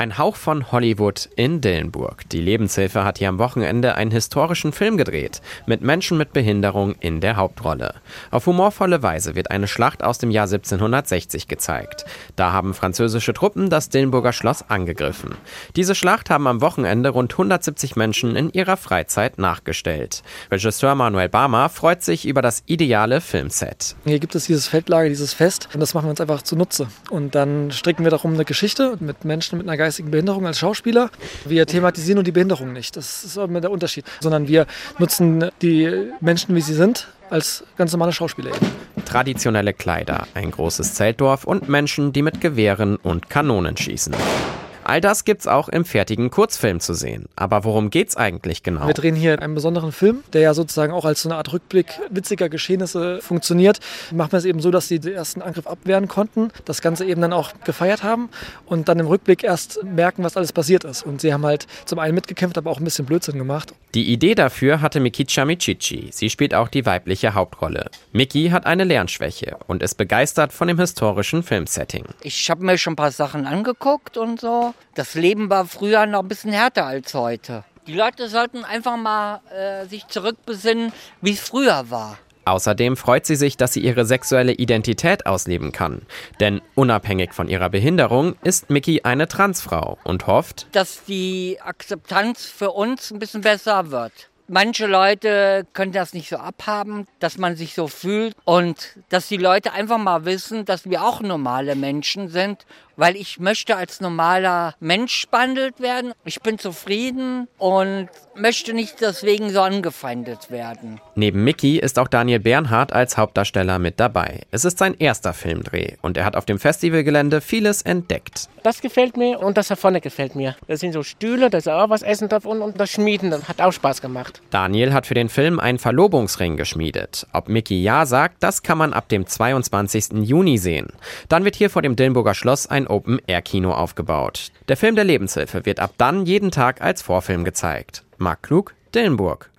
Ein Hauch von Hollywood in Dillenburg. Die Lebenshilfe hat hier am Wochenende einen historischen Film gedreht, mit Menschen mit Behinderung in der Hauptrolle. Auf humorvolle Weise wird eine Schlacht aus dem Jahr 1760 gezeigt. Da haben französische Truppen das Dillenburger Schloss angegriffen. Diese Schlacht haben am Wochenende rund 170 Menschen in ihrer Freizeit nachgestellt. Regisseur Manuel Barmer freut sich über das ideale Filmset. Hier gibt es dieses Feldlager, dieses Fest und das machen wir uns einfach zunutze. Und dann stricken wir darum eine Geschichte mit Menschen mit einer geistigen Behinderung als Schauspieler. Wir thematisieren nur die Behinderung nicht. Das ist immer der Unterschied. Sondern wir nutzen die Menschen, wie sie sind, als ganz normale Schauspieler eben. Traditionelle Kleider, ein großes Zeltdorf und Menschen, die mit Gewehren und Kanonen schießen. All das gibt's auch im fertigen Kurzfilm zu sehen. Aber worum geht's eigentlich genau? Wir drehen hier einen besonderen Film, der ja sozusagen auch als so eine Art Rückblick witziger Geschehnisse funktioniert. Machen wir es eben so, dass sie den ersten Angriff abwehren konnten, das Ganze eben dann auch gefeiert haben und dann im Rückblick erst merken, was alles passiert ist. Und sie haben halt zum einen mitgekämpft, aber auch ein bisschen Blödsinn gemacht. Die Idee dafür hatte Mikicha Michichi. Sie spielt auch die weibliche Hauptrolle. Miki hat eine Lernschwäche und ist begeistert von dem historischen Filmsetting. Ich habe mir schon ein paar Sachen angeguckt und so. Das Leben war früher noch ein bisschen härter als heute. Die Leute sollten einfach mal äh, sich zurückbesinnen, wie es früher war. Außerdem freut sie sich, dass sie ihre sexuelle Identität ausleben kann. Denn unabhängig von ihrer Behinderung ist Mickey eine Transfrau und hofft, dass die Akzeptanz für uns ein bisschen besser wird. Manche Leute können das nicht so abhaben, dass man sich so fühlt und dass die Leute einfach mal wissen, dass wir auch normale Menschen sind, weil ich möchte als normaler Mensch behandelt werden. Ich bin zufrieden und möchte nicht deswegen so angefeindet werden. Neben Mickey ist auch Daniel Bernhardt als Hauptdarsteller mit dabei. Es ist sein erster Filmdreh und er hat auf dem Festivalgelände vieles entdeckt. Das gefällt mir und das da vorne gefällt mir. Das sind so Stühle, dass er auch was essen darf und, und das Schmieden, das hat auch Spaß Daniel hat für den Film einen Verlobungsring geschmiedet. Ob Mickey ja sagt, das kann man ab dem 22. Juni sehen. Dann wird hier vor dem Dillenburger Schloss ein Open-Air-Kino aufgebaut. Der Film der Lebenshilfe wird ab dann jeden Tag als Vorfilm gezeigt. Marc Klug, Dillenburg.